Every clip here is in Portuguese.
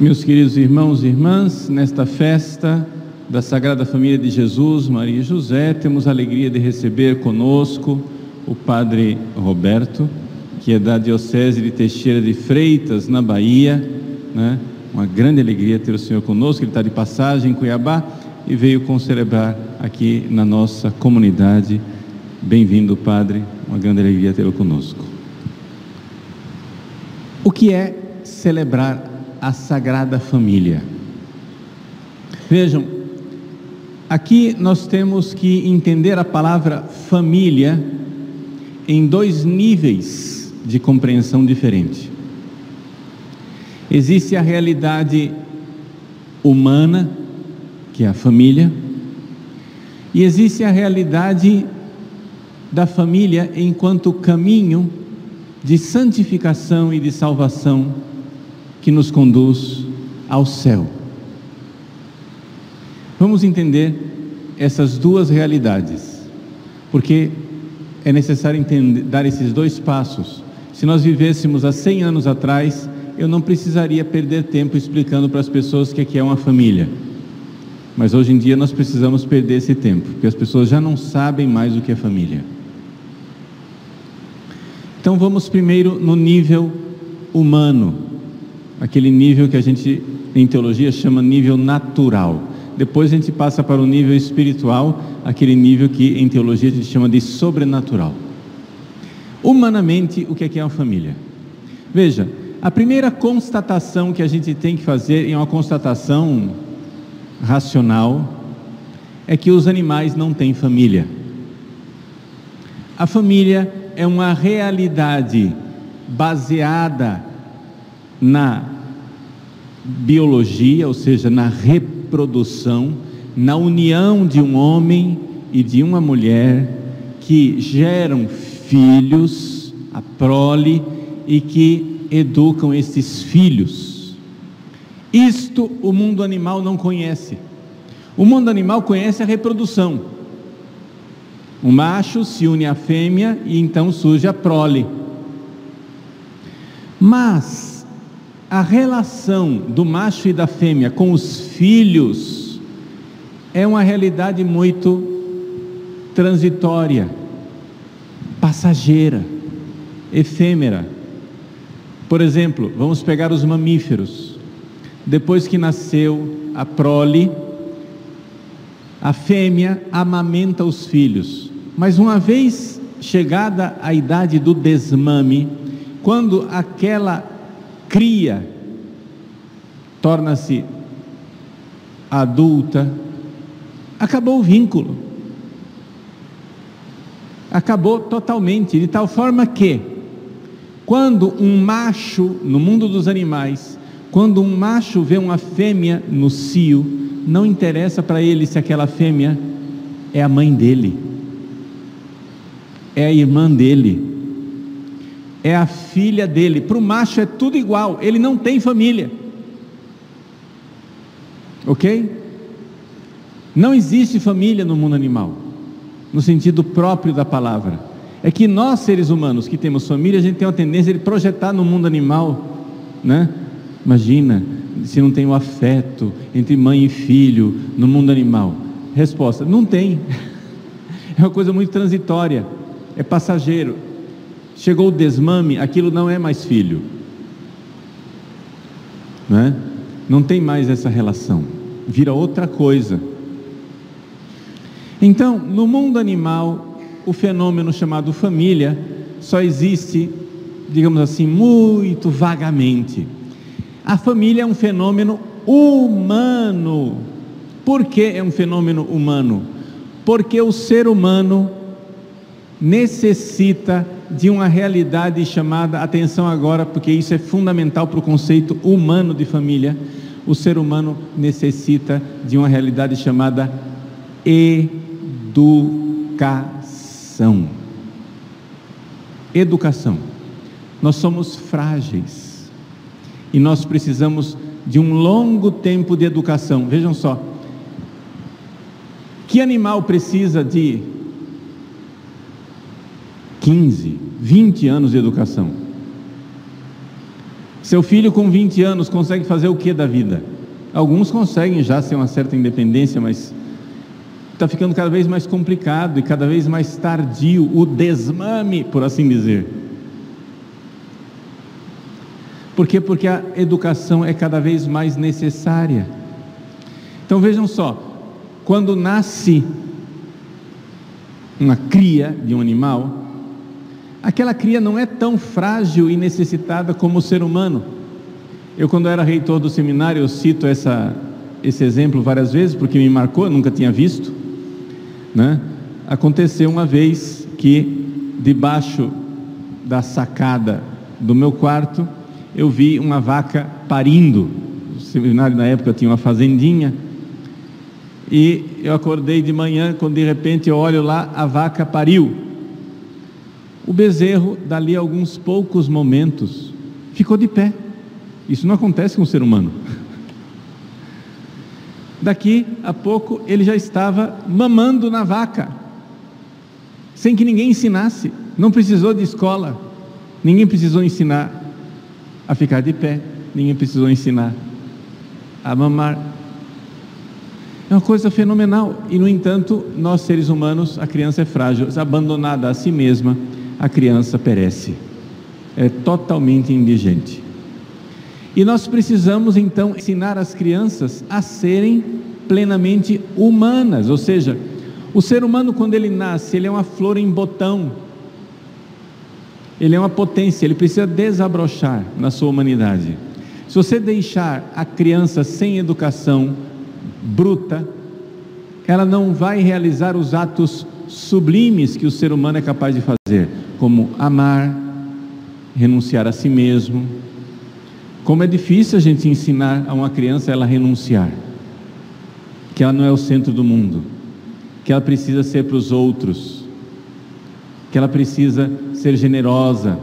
Meus queridos irmãos e irmãs, nesta festa da Sagrada Família de Jesus, Maria e José, temos a alegria de receber conosco o Padre Roberto, que é da Diocese de Teixeira de Freitas, na Bahia. Né? Uma grande alegria ter o Senhor conosco, ele está de passagem em Cuiabá e veio concelebrar aqui na nossa comunidade. Bem-vindo, Padre, uma grande alegria tê-lo conosco. O que é celebrar a Sagrada Família. Vejam, aqui nós temos que entender a palavra família em dois níveis de compreensão diferente. Existe a realidade humana, que é a família, e existe a realidade da família enquanto caminho de santificação e de salvação que nos conduz ao céu. Vamos entender essas duas realidades, porque é necessário entender, dar esses dois passos. Se nós vivêssemos há 100 anos atrás, eu não precisaria perder tempo explicando para as pessoas que aqui é uma família. Mas hoje em dia nós precisamos perder esse tempo, porque as pessoas já não sabem mais o que é família. Então vamos primeiro no nível humano aquele nível que a gente em teologia chama nível natural. Depois a gente passa para o nível espiritual, aquele nível que em teologia a gente chama de sobrenatural. Humanamente, o que é, que é uma família? Veja, a primeira constatação que a gente tem que fazer, é uma constatação racional, é que os animais não têm família. A família é uma realidade baseada na biologia, ou seja, na reprodução, na união de um homem e de uma mulher que geram filhos, a prole, e que educam esses filhos. Isto o mundo animal não conhece. O mundo animal conhece a reprodução. O macho se une à fêmea e então surge a prole. Mas a relação do macho e da fêmea com os filhos é uma realidade muito transitória, passageira, efêmera. Por exemplo, vamos pegar os mamíferos. Depois que nasceu a prole, a fêmea amamenta os filhos. Mas uma vez chegada a idade do desmame, quando aquela cria, torna-se adulta, acabou o vínculo. Acabou totalmente, de tal forma que, quando um macho, no mundo dos animais, quando um macho vê uma fêmea no cio, não interessa para ele se aquela fêmea é a mãe dele, é a irmã dele, é a filha dele. Para o macho é tudo igual, ele não tem família. Ok? Não existe família no mundo animal, no sentido próprio da palavra. É que nós, seres humanos que temos família, a gente tem uma tendência de projetar no mundo animal, né? Imagina se não tem o afeto entre mãe e filho no mundo animal. Resposta: não tem. É uma coisa muito transitória, é passageiro. Chegou o desmame, aquilo não é mais filho. Não, é? não tem mais essa relação, vira outra coisa. Então, no mundo animal, o fenômeno chamado família só existe, digamos assim, muito vagamente. A família é um fenômeno humano. Por que é um fenômeno humano? Porque o ser humano necessita de uma realidade chamada, atenção agora, porque isso é fundamental para o conceito humano de família. O ser humano necessita de uma realidade chamada educação. Educação. Nós somos frágeis e nós precisamos de um longo tempo de educação. Vejam só, Que animal precisa de 15, 20 anos de educação? Seu filho com 20 anos consegue fazer o que da vida? Alguns conseguem já ter uma certa independência, mas está ficando cada vez mais complicado e cada vez mais tardio o desmame, por assim dizer. Por quê? Porque a educação é cada vez mais necessária. Então vejam só, quando nasce uma cria de um animal, aquela cria não é tão frágil e necessitada como o ser humano. Eu, quando era reitor do seminário, eu cito essa, esse exemplo várias vezes, porque me marcou, eu nunca tinha visto. Né? Aconteceu uma vez que, debaixo da sacada do meu quarto, eu vi uma vaca parindo. O seminário na época tinha uma fazendinha. E eu acordei de manhã, quando de repente eu olho lá, a vaca pariu. O bezerro, dali a alguns poucos momentos, ficou de pé. Isso não acontece com o ser humano. Daqui a pouco ele já estava mamando na vaca, sem que ninguém ensinasse, não precisou de escola, ninguém precisou ensinar a ficar de pé, ninguém precisou ensinar. A mamar. É uma coisa fenomenal, e no entanto, nós seres humanos, a criança é frágil, abandonada a si mesma, a criança perece, é totalmente indigente. E nós precisamos então ensinar as crianças a serem plenamente humanas, ou seja, o ser humano quando ele nasce, ele é uma flor em botão, ele é uma potência, ele precisa desabrochar na sua humanidade. Se você deixar a criança sem educação bruta, ela não vai realizar os atos sublimes que o ser humano é capaz de fazer, como amar, renunciar a si mesmo. Como é difícil a gente ensinar a uma criança ela renunciar, que ela não é o centro do mundo, que ela precisa ser para os outros, que ela precisa ser generosa,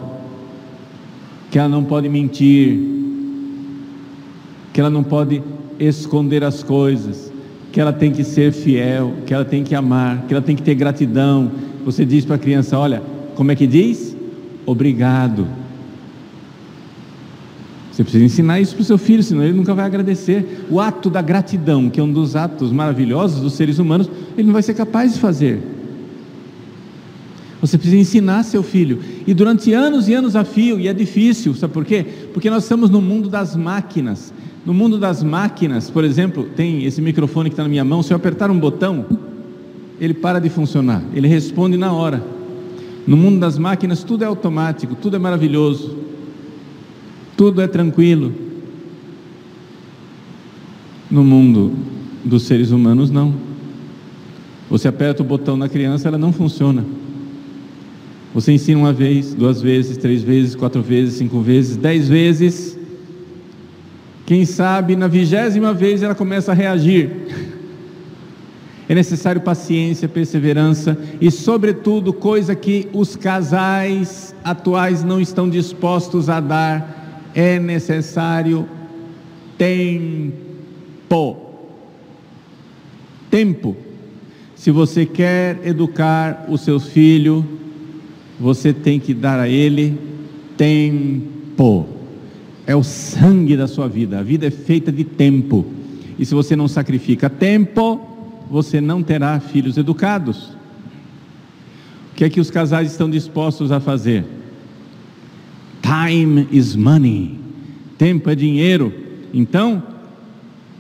que ela não pode mentir, que ela não pode esconder as coisas, que ela tem que ser fiel, que ela tem que amar, que ela tem que ter gratidão. Você diz para a criança: Olha, como é que diz? Obrigado. Você precisa ensinar isso para o seu filho, senão ele nunca vai agradecer. O ato da gratidão, que é um dos atos maravilhosos dos seres humanos, ele não vai ser capaz de fazer. Você precisa ensinar seu filho. E durante anos e anos a fio, e é difícil, sabe por quê? Porque nós estamos no mundo das máquinas. No mundo das máquinas, por exemplo, tem esse microfone que está na minha mão, se eu apertar um botão, ele para de funcionar, ele responde na hora. No mundo das máquinas, tudo é automático, tudo é maravilhoso, tudo é tranquilo. No mundo dos seres humanos, não. Você aperta o botão na criança, ela não funciona. Você ensina uma vez, duas vezes, três vezes, quatro vezes, cinco vezes, dez vezes, quem sabe na vigésima vez ela começa a reagir. É necessário paciência, perseverança e, sobretudo, coisa que os casais atuais não estão dispostos a dar, é necessário tempo. Tempo. Se você quer educar o seu filho, você tem que dar a ele tempo é o sangue da sua vida. A vida é feita de tempo. E se você não sacrifica tempo, você não terá filhos educados. O que é que os casais estão dispostos a fazer? Time is money. Tempo é dinheiro. Então,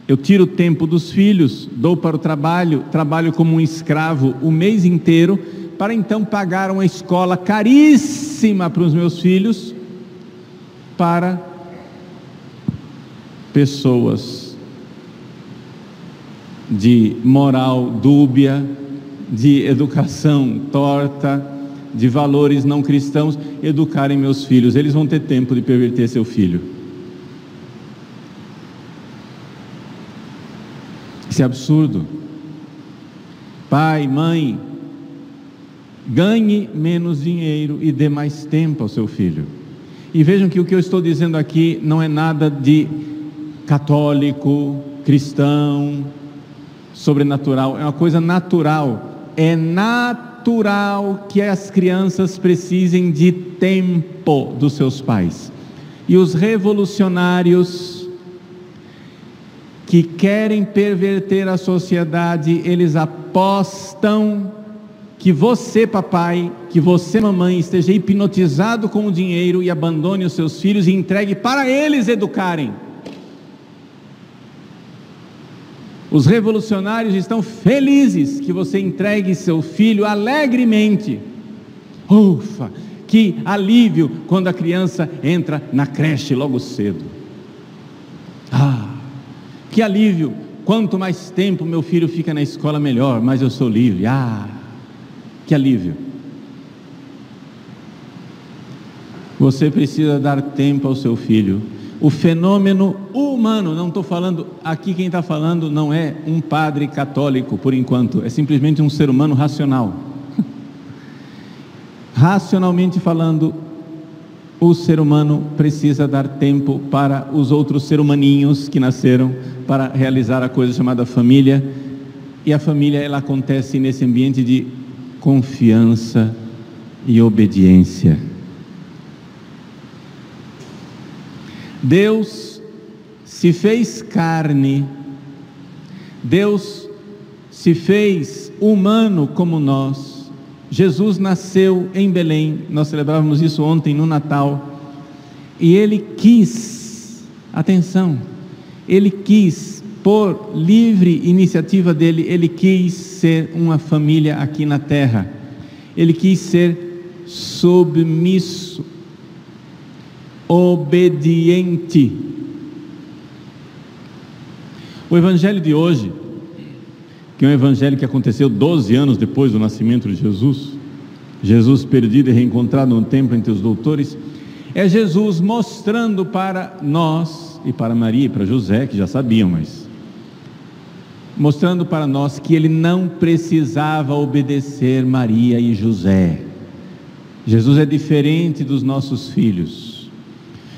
eu tiro o tempo dos filhos, dou para o trabalho, trabalho como um escravo o mês inteiro, para então pagar uma escola caríssima para os meus filhos, para pessoas de moral dúbia, de educação torta, de valores não cristãos, educarem meus filhos. Eles vão ter tempo de perverter seu filho. Isso é absurdo. Pai, mãe, ganhe menos dinheiro e dê mais tempo ao seu filho. E vejam que o que eu estou dizendo aqui não é nada de católico, cristão, sobrenatural, é uma coisa natural. É natural que as crianças precisem de tempo dos seus pais. E os revolucionários que querem perverter a sociedade, eles apostam que você, papai, que você, mamãe, esteja hipnotizado com o dinheiro e abandone os seus filhos e entregue para eles educarem. Os revolucionários estão felizes que você entregue seu filho alegremente. Ufa, que alívio quando a criança entra na creche logo cedo. Ah, que alívio! Quanto mais tempo meu filho fica na escola, melhor, mas eu sou livre. Ah, que alívio! Você precisa dar tempo ao seu filho. O fenômeno humano, não estou falando, aqui quem está falando não é um padre católico por enquanto, é simplesmente um ser humano racional. Racionalmente falando, o ser humano precisa dar tempo para os outros ser humaninhos que nasceram para realizar a coisa chamada família. E a família ela acontece nesse ambiente de confiança e obediência. Deus se fez carne, Deus se fez humano como nós. Jesus nasceu em Belém, nós celebrávamos isso ontem no Natal, e ele quis, atenção, ele quis por livre iniciativa dele, ele quis ser uma família aqui na terra. Ele quis ser submisso, obediente. O evangelho de hoje, que é um evangelho que aconteceu 12 anos depois do nascimento de Jesus, Jesus perdido e reencontrado no templo entre os doutores, é Jesus mostrando para nós e para Maria e para José, que já sabiam, mas mostrando para nós que ele não precisava obedecer Maria e José. Jesus é diferente dos nossos filhos.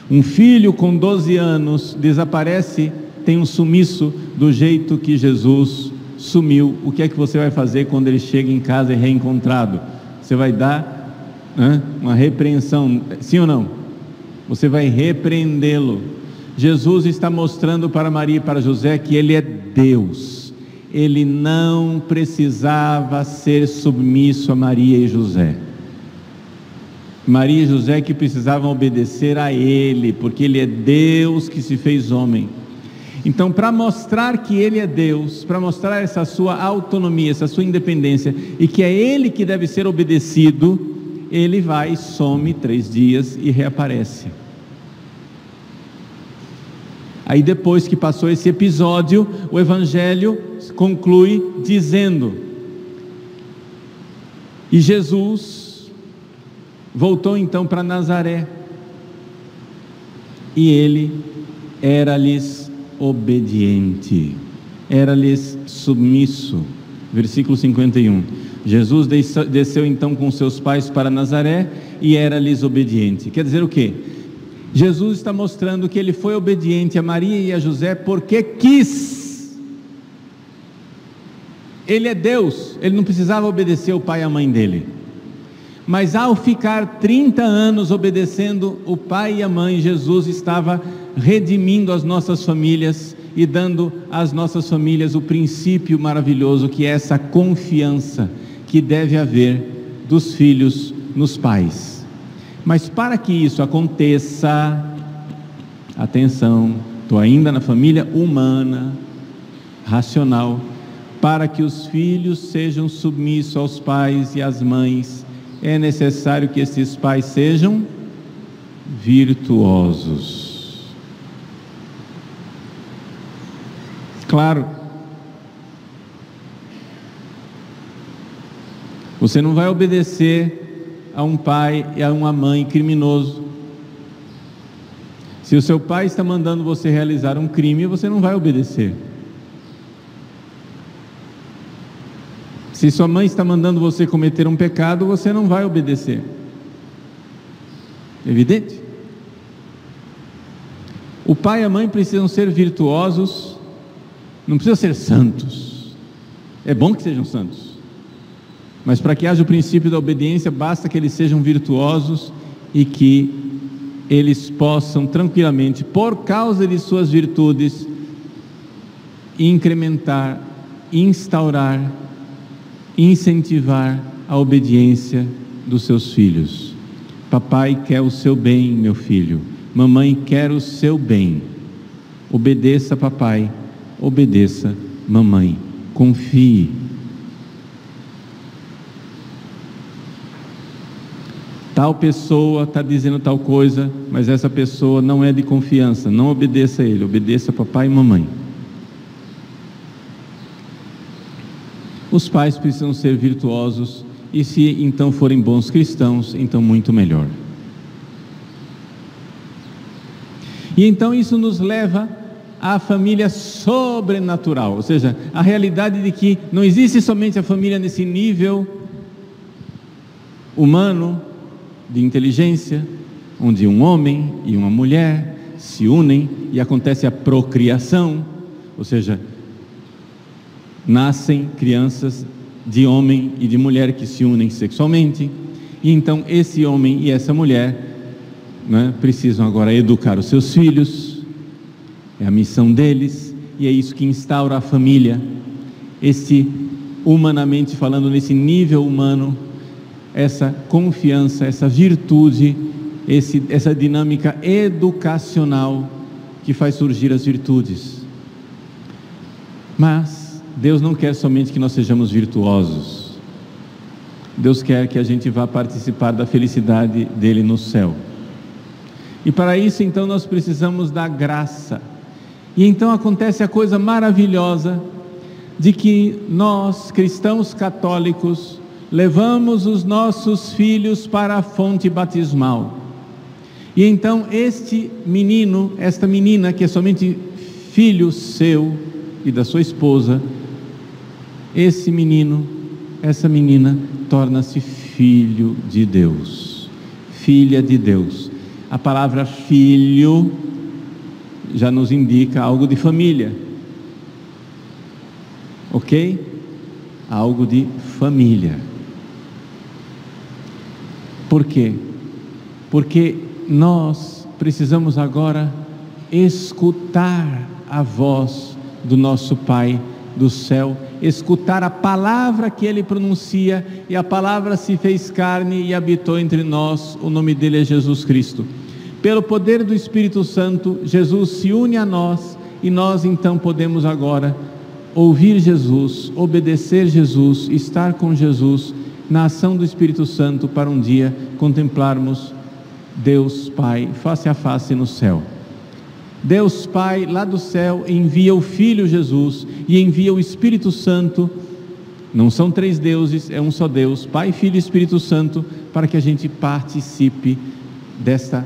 Um filho com 12 anos desaparece, tem um sumiço do jeito que Jesus sumiu. O que é que você vai fazer quando ele chega em casa e é reencontrado? Você vai dar né, uma repreensão, sim ou não? Você vai repreendê-lo. Jesus está mostrando para Maria e para José que ele é Deus ele não precisava ser submisso a Maria e José. Maria e José que precisavam obedecer a ele, porque ele é Deus que se fez homem. Então, para mostrar que ele é Deus, para mostrar essa sua autonomia, essa sua independência, e que é ele que deve ser obedecido, ele vai, some três dias e reaparece. Aí depois que passou esse episódio, o evangelho conclui dizendo: E Jesus voltou então para Nazaré, e ele era-lhes obediente, era-lhes submisso. Versículo 51. Jesus desceu então com seus pais para Nazaré e era-lhes obediente. Quer dizer o quê? Jesus está mostrando que ele foi obediente a Maria e a José porque quis. Ele é Deus, ele não precisava obedecer o pai e a mãe dele. Mas ao ficar 30 anos obedecendo o pai e a mãe, Jesus estava redimindo as nossas famílias e dando às nossas famílias o princípio maravilhoso que é essa confiança que deve haver dos filhos nos pais. Mas para que isso aconteça, atenção, estou ainda na família humana, racional, para que os filhos sejam submissos aos pais e às mães, é necessário que esses pais sejam virtuosos. Claro, você não vai obedecer a um pai e a uma mãe criminoso. Se o seu pai está mandando você realizar um crime, você não vai obedecer. Se sua mãe está mandando você cometer um pecado, você não vai obedecer. Evidente? O pai e a mãe precisam ser virtuosos, não precisam ser santos, É bom que sejam santos. Mas para que haja o princípio da obediência, basta que eles sejam virtuosos e que eles possam tranquilamente, por causa de suas virtudes, incrementar, instaurar, incentivar a obediência dos seus filhos. Papai quer o seu bem, meu filho. Mamãe quer o seu bem. Obedeça, papai. Obedeça, mamãe. Confie. Tal pessoa está dizendo tal coisa, mas essa pessoa não é de confiança. Não obedeça a ele, obedeça papai e mamãe. Os pais precisam ser virtuosos e, se então forem bons cristãos, então muito melhor. E então isso nos leva à família sobrenatural, ou seja, a realidade de que não existe somente a família nesse nível humano, de inteligência, onde um homem e uma mulher se unem e acontece a procriação, ou seja, nascem crianças de homem e de mulher que se unem sexualmente, e então esse homem e essa mulher né, precisam agora educar os seus filhos, é a missão deles, e é isso que instaura a família, esse, humanamente falando, nesse nível humano, essa confiança, essa virtude, esse, essa dinâmica educacional que faz surgir as virtudes. Mas Deus não quer somente que nós sejamos virtuosos. Deus quer que a gente vá participar da felicidade dele no céu. E para isso, então, nós precisamos da graça. E então acontece a coisa maravilhosa de que nós, cristãos católicos, levamos os nossos filhos para a fonte batismal. E então este menino, esta menina, que é somente filho seu e da sua esposa, esse menino, essa menina, torna-se filho de Deus, filha de Deus. A palavra filho já nos indica algo de família, ok? Algo de família. Por quê? Porque nós precisamos agora escutar a voz do nosso Pai do céu, escutar a palavra que ele pronuncia, e a palavra se fez carne e habitou entre nós, o nome dele é Jesus Cristo. Pelo poder do Espírito Santo, Jesus se une a nós e nós então podemos agora ouvir Jesus, obedecer Jesus, estar com Jesus na ação do Espírito Santo para um dia contemplarmos Deus Pai face a face no céu. Deus Pai lá do céu envia o Filho Jesus e envia o Espírito Santo. Não são três deuses, é um só Deus, Pai, Filho e Espírito Santo, para que a gente participe desta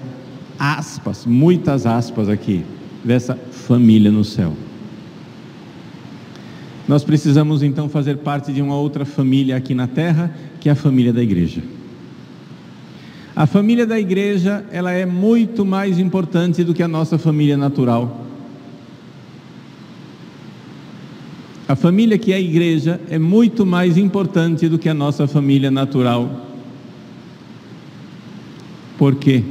aspas, muitas aspas aqui, dessa família no céu. Nós precisamos então fazer parte de uma outra família aqui na terra, que é a família da igreja. A família da igreja, ela é muito mais importante do que a nossa família natural. A família que é a igreja é muito mais importante do que a nossa família natural. Por quê?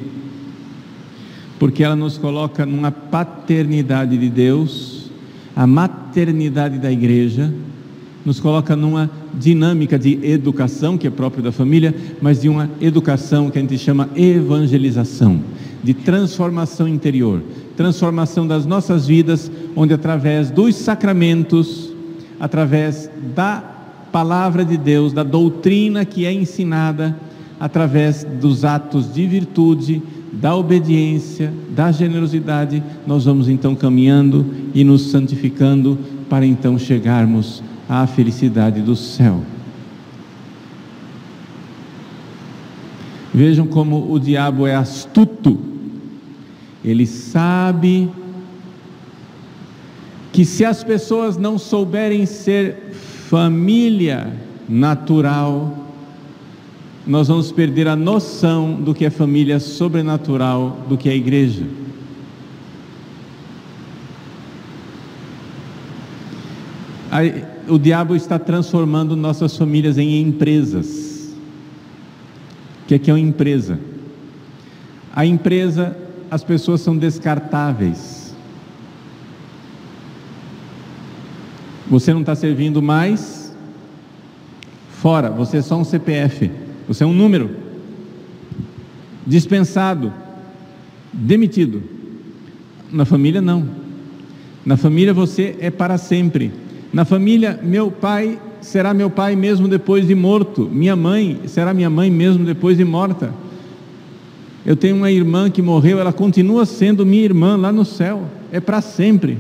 Porque ela nos coloca numa paternidade de Deus, a maternidade da igreja, nos coloca numa dinâmica de educação, que é própria da família, mas de uma educação que a gente chama evangelização, de transformação interior, transformação das nossas vidas, onde através dos sacramentos, através da palavra de Deus, da doutrina que é ensinada, através dos atos de virtude, da obediência, da generosidade, nós vamos então caminhando e nos santificando para então chegarmos à felicidade do céu. Vejam como o diabo é astuto. Ele sabe que se as pessoas não souberem ser família natural, nós vamos perder a noção do que é família sobrenatural, do que é igreja. O diabo está transformando nossas famílias em empresas. O que é, que é uma empresa? A empresa, as pessoas são descartáveis. Você não está servindo mais, fora, você é só um CPF, você é um número, dispensado, demitido. Na família, não. Na família, você é para sempre. Na família, meu pai será meu pai mesmo depois de morto, minha mãe será minha mãe mesmo depois de morta. Eu tenho uma irmã que morreu, ela continua sendo minha irmã lá no céu, é para sempre.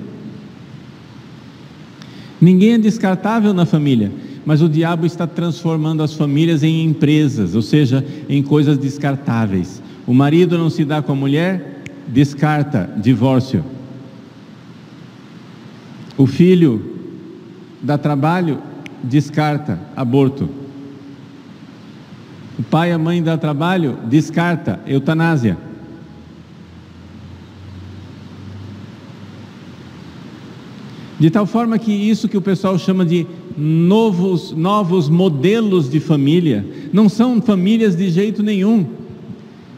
Ninguém é descartável na família, mas o diabo está transformando as famílias em empresas, ou seja, em coisas descartáveis. O marido não se dá com a mulher, descarta, divórcio. O filho dá trabalho, descarta, aborto. O pai e a mãe dá trabalho, descarta, eutanásia. De tal forma que isso que o pessoal chama de novos, novos modelos de família, não são famílias de jeito nenhum,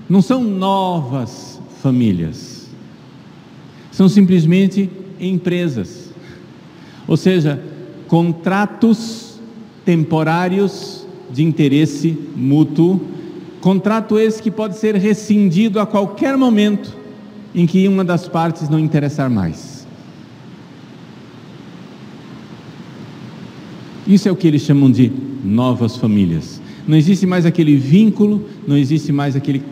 não são novas famílias, são simplesmente empresas, ou seja, contratos temporários de interesse mútuo, contrato esse que pode ser rescindido a qualquer momento em que uma das partes não interessar mais. Isso é o que eles chamam de novas famílias. Não existe mais aquele vínculo, não existe mais aquele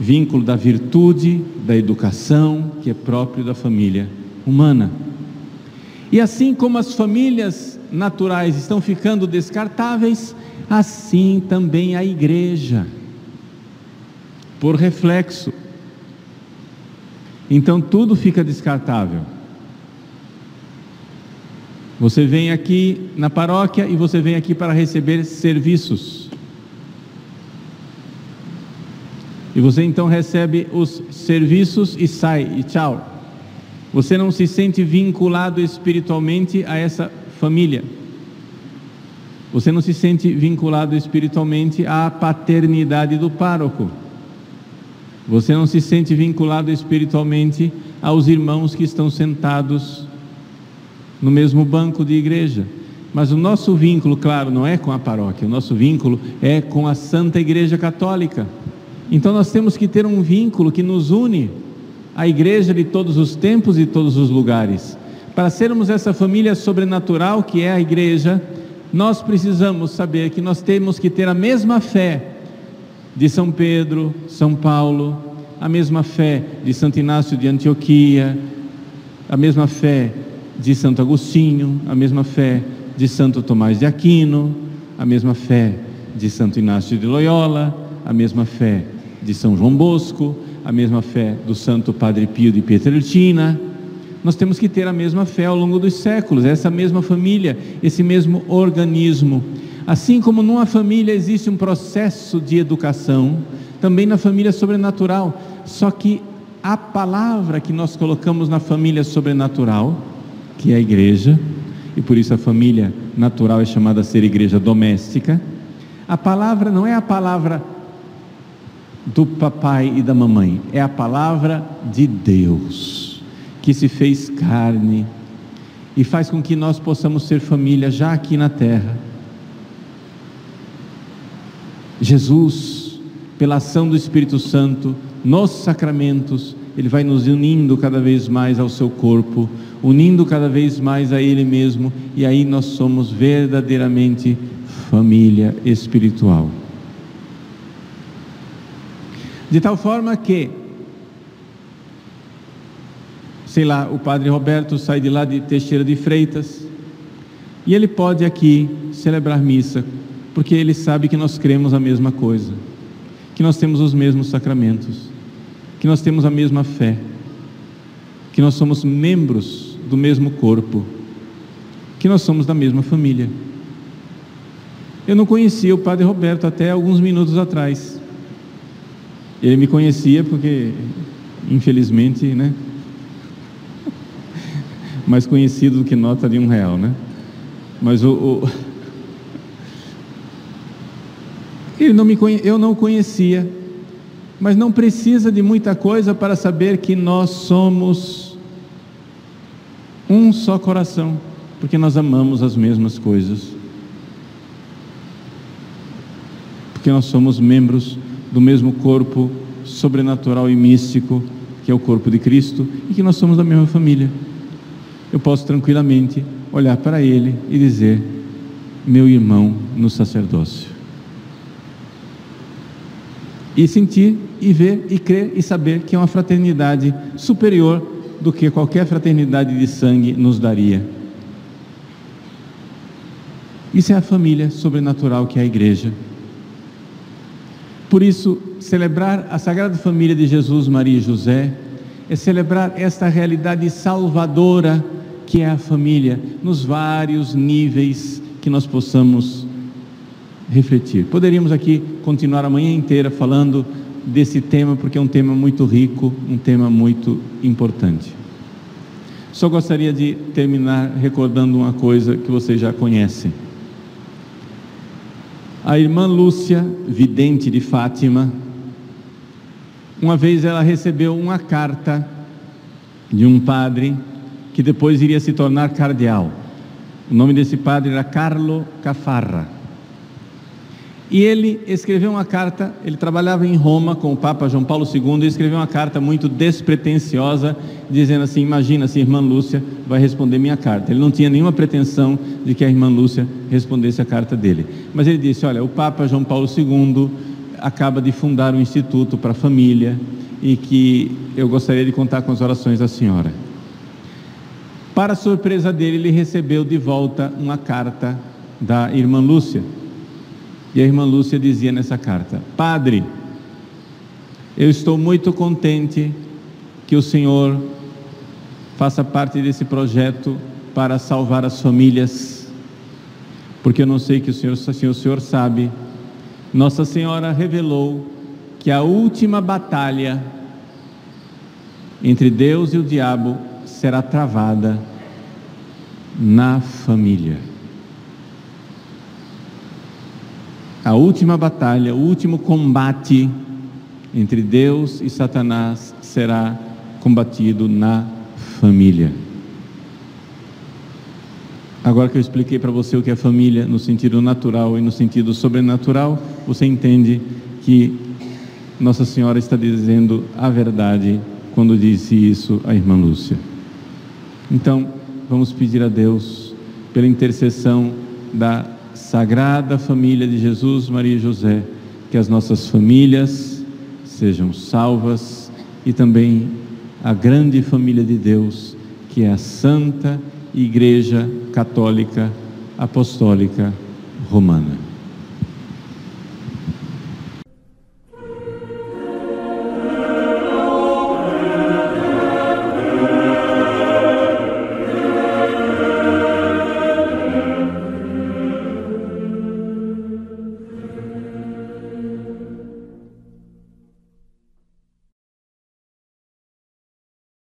vínculo da virtude, da educação, que é próprio da família humana. E assim como as famílias naturais estão ficando descartáveis, assim também a igreja, por reflexo. Então tudo fica descartável. Você vem aqui na paróquia e você vem aqui para receber serviços. E você então recebe os serviços e sai, e tchau. Você não se sente vinculado espiritualmente a essa família. Você não se sente vinculado espiritualmente à paternidade do pároco. Você não se sente vinculado espiritualmente aos irmãos que estão sentados no mesmo banco de igreja. Mas o nosso vínculo, claro, não é com a paróquia, o nosso vínculo é com a Santa Igreja Católica. Então nós temos que ter um vínculo que nos une à igreja de todos os tempos e todos os lugares. Para sermos essa família sobrenatural que é a igreja, nós precisamos saber que nós temos que ter a mesma fé de São Pedro, São Paulo, a mesma fé de Santo Inácio de Antioquia, a mesma fé de Santo Agostinho, a mesma fé de Santo Tomás de Aquino, a mesma fé de Santo Inácio de Loyola, a mesma fé de São João Bosco, a mesma fé do Santo Padre Pio de Pietrelcina nós temos que ter a mesma fé ao longo dos séculos, essa mesma família, esse mesmo organismo. Assim como numa família existe um processo de educação, também na família sobrenatural, só que a palavra que nós colocamos na família sobrenatural, que é a igreja, e por isso a família natural é chamada a ser igreja doméstica, a palavra não é a palavra do papai e da mamãe, é a palavra de Deus que se fez carne e faz com que nós possamos ser família já aqui na terra. Jesus, pela ação do Espírito Santo, nos sacramentos, ele vai nos unindo cada vez mais ao seu corpo, unindo cada vez mais a ele mesmo, e aí nós somos verdadeiramente família espiritual. De tal forma que sei lá, o padre Roberto sai de lá de Teixeira de Freitas e ele pode aqui celebrar missa, porque ele sabe que nós cremos a mesma coisa, que nós temos os mesmos sacramentos, que nós temos a mesma fé, que nós somos membros do mesmo corpo, que nós somos da mesma família. Eu não conhecia o padre Roberto até alguns minutos atrás. Ele me conhecia porque, infelizmente, né, mais conhecido do que nota de um real, né? Mas o, o... Ele não me conhe... eu não o conhecia, mas não precisa de muita coisa para saber que nós somos um só coração, porque nós amamos as mesmas coisas. Porque nós somos membros do mesmo corpo sobrenatural e místico, que é o corpo de Cristo, e que nós somos da mesma família. Eu posso tranquilamente olhar para ele e dizer: meu irmão no sacerdócio. E sentir, e ver, e crer e saber que é uma fraternidade superior do que qualquer fraternidade de sangue nos daria. Isso é a família sobrenatural que é a igreja. Por isso, celebrar a Sagrada Família de Jesus, Maria e José é celebrar esta realidade salvadora que é a família, nos vários níveis que nós possamos refletir. Poderíamos aqui continuar a manhã inteira falando desse tema, porque é um tema muito rico, um tema muito importante. Só gostaria de terminar recordando uma coisa que vocês já conhecem. A irmã Lúcia, vidente de Fátima, uma vez ela recebeu uma carta de um padre que depois iria se tornar cardeal. O nome desse padre era Carlo Cafarra. E ele escreveu uma carta, ele trabalhava em Roma com o Papa João Paulo II e escreveu uma carta muito despretensiosa, dizendo assim: Imagina se a irmã Lúcia vai responder minha carta. Ele não tinha nenhuma pretensão de que a irmã Lúcia respondesse a carta dele. Mas ele disse: Olha, o Papa João Paulo II acaba de fundar um instituto para a família e que eu gostaria de contar com as orações da senhora. Para surpresa dele, ele recebeu de volta uma carta da irmã Lúcia. E a irmã Lúcia dizia nessa carta: Padre, eu estou muito contente que o Senhor faça parte desse projeto para salvar as famílias, porque eu não sei que o Senhor, o Senhor sabe. Nossa Senhora revelou que a última batalha entre Deus e o diabo será travada na família. A última batalha, o último combate entre Deus e Satanás será combatido na família. Agora que eu expliquei para você o que é família no sentido natural e no sentido sobrenatural, você entende que Nossa Senhora está dizendo a verdade quando disse isso à irmã Lúcia. Então, vamos pedir a Deus, pela intercessão da Sagrada Família de Jesus, Maria e José, que as nossas famílias sejam salvas e também a grande família de Deus, que é a Santa Igreja Católica Apostólica Romana.